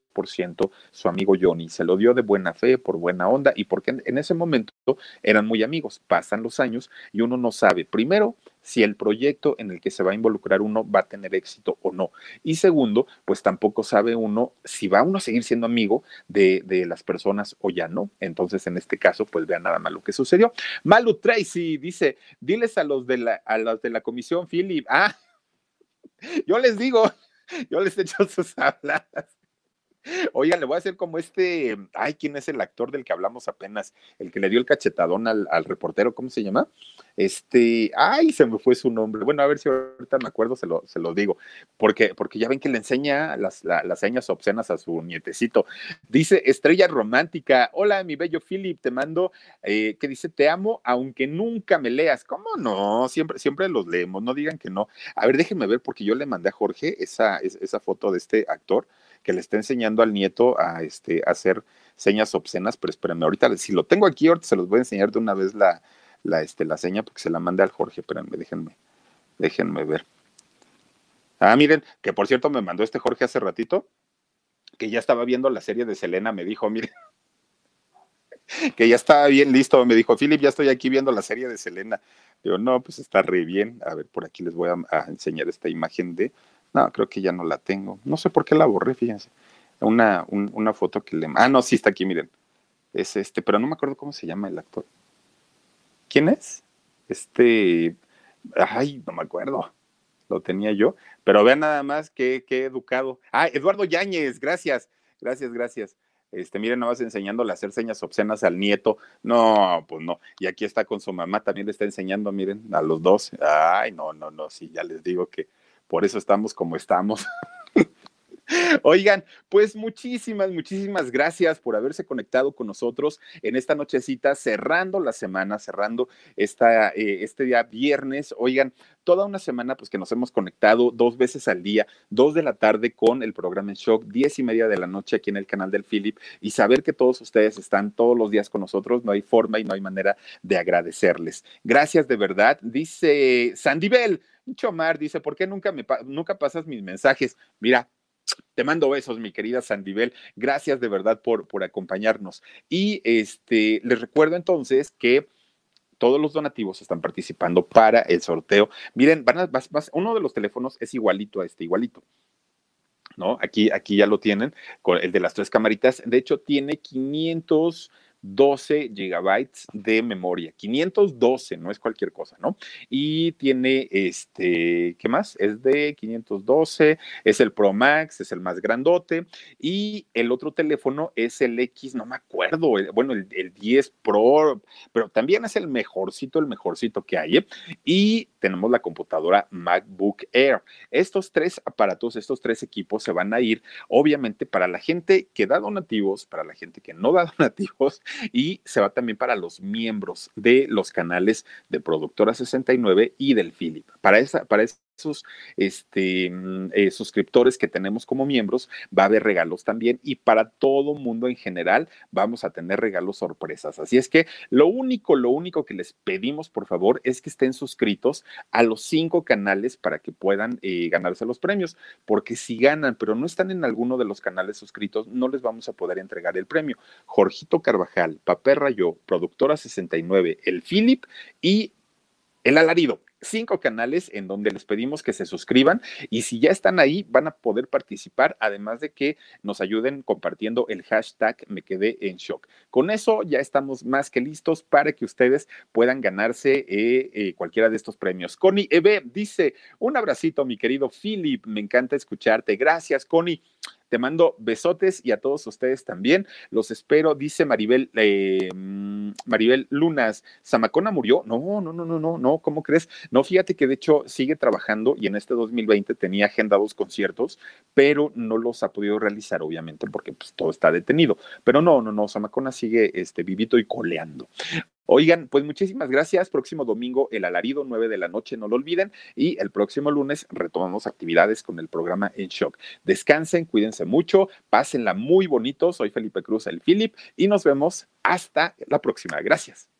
[SPEAKER 1] su amigo Johnny. Se lo dio de buena fe, por buena onda y porque en, ese momento eran muy amigos. Pasan los años y uno no sabe, primero, si el proyecto en el que se va a involucrar uno va a tener éxito o no. Y segundo, pues tampoco sabe uno si va uno a seguir siendo amigo de, de las personas o ya no. Entonces, en este caso, pues vean nada más lo que sucedió. Malu Tracy dice, diles a los de la, a de la comisión, Philip, ah, yo les digo, yo les echo sus habladas. Oigan, le voy a hacer como este, ay, ¿quién es el actor del que hablamos apenas? El que le dio el cachetadón al, reportero, ¿cómo se llama? Este, ay, se me fue su nombre. Bueno, a ver si ahorita me acuerdo, se lo, se lo digo. Porque, porque ya ven que le enseña las, la, las señas obscenas a su nietecito. Dice, estrella romántica, hola, mi bello Philip, te mando, eh, que dice, te amo, aunque nunca me leas. ¿Cómo no? Siempre, siempre los leemos, no digan que no. A ver, déjenme ver, porque yo le mandé a Jorge esa, esa foto de este actor que le está enseñando al nieto a, este, a hacer señas obscenas, pero espérenme, ahorita, si lo tengo aquí, ahorita se los voy a enseñar de una vez la, la, este, la seña porque se la mandé al Jorge, espérenme, déjenme, déjenme ver. Ah, miren, que por cierto me mandó este Jorge hace ratito, que ya estaba viendo la serie de Selena, me dijo, miren, que ya estaba bien listo, me dijo, Philip, ya estoy aquí viendo la serie de Selena. Digo, no, pues está re bien. A ver, por aquí les voy a, a enseñar esta imagen de no, creo que ya no la tengo. No sé por qué la borré, fíjense. Una, un, una foto que le... Ah, no, sí está aquí, miren. Es este, pero no me acuerdo cómo se llama el actor. ¿Quién es? Este... Ay, no me acuerdo. Lo tenía yo. Pero vean nada más qué, qué educado. Ah, Eduardo Yáñez, gracias. Gracias, gracias. Este, miren, nada más enseñándole a hacer señas obscenas al nieto. No, pues no. Y aquí está con su mamá, también le está enseñando, miren, a los dos. Ay, no, no, no, sí, ya les digo que por eso estamos como estamos. Oigan, pues muchísimas, muchísimas gracias por haberse conectado con nosotros en esta nochecita, cerrando la semana, cerrando esta, eh, este día viernes. Oigan, toda una semana pues que nos hemos conectado dos veces al día, dos de la tarde con el programa en shock, diez y media de la noche aquí en el canal del Philip y saber que todos ustedes están todos los días con nosotros, no hay forma y no hay manera de agradecerles. Gracias de verdad. Dice Sandy Chomar dice, ¿por qué nunca, me nunca pasas mis mensajes? Mira, te mando besos, mi querida Sandibel. Gracias de verdad por, por acompañarnos. Y este, les recuerdo entonces que todos los donativos están participando para el sorteo. Miren, van a, uno de los teléfonos es igualito a este, igualito. ¿No? Aquí, aquí ya lo tienen, con el de las tres camaritas. De hecho, tiene 500 12 gigabytes de memoria, 512, no es cualquier cosa, ¿no? Y tiene este, ¿qué más? Es de 512, es el Pro Max, es el más grandote, y el otro teléfono es el X, no me acuerdo, bueno, el, el 10 Pro, pero también es el mejorcito, el mejorcito que hay, ¿eh? y tenemos la computadora MacBook Air. Estos tres aparatos, estos tres equipos se van a ir, obviamente, para la gente que da donativos, para la gente que no da donativos, y se va también para los miembros de los canales de Productora 69 y del Philip. Para, esa, para esos este, mm, eh, suscriptores que tenemos como miembros, va a haber regalos también y para todo mundo en general vamos a tener regalos sorpresas. Así es que lo único, lo único que les pedimos, por favor, es que estén suscritos a los cinco canales para que puedan eh, ganarse los premios, porque si ganan, pero no están en alguno de los canales suscritos, no les vamos a poder entregar el premio. Jorgito Carvajal, Paperra Yo, Productora 69, el Philip y el Alarido cinco canales en donde les pedimos que se suscriban y si ya están ahí van a poder participar, además de que nos ayuden compartiendo el hashtag me quedé en shock. Con eso ya estamos más que listos para que ustedes puedan ganarse eh, eh, cualquiera de estos premios. Connie Eve dice, un abracito mi querido Philip, me encanta escucharte. Gracias, Connie. Te mando besotes y a todos ustedes también. Los espero, dice Maribel, eh, Maribel Lunas. ¿Samacona murió? No, no, no, no, no, no, ¿cómo crees? No, fíjate que de hecho sigue trabajando y en este 2020 tenía agendados conciertos, pero no los ha podido realizar, obviamente, porque pues, todo está detenido. Pero no, no, no, Samacona sigue este, vivito y coleando. Oigan, pues muchísimas gracias. Próximo domingo, el alarido, 9 de la noche, no lo olviden. Y el próximo lunes retomamos actividades con el programa En Shock. Descansen, cuídense mucho, pásenla muy bonito. Soy Felipe Cruz, el Philip, y nos vemos hasta la próxima. Gracias.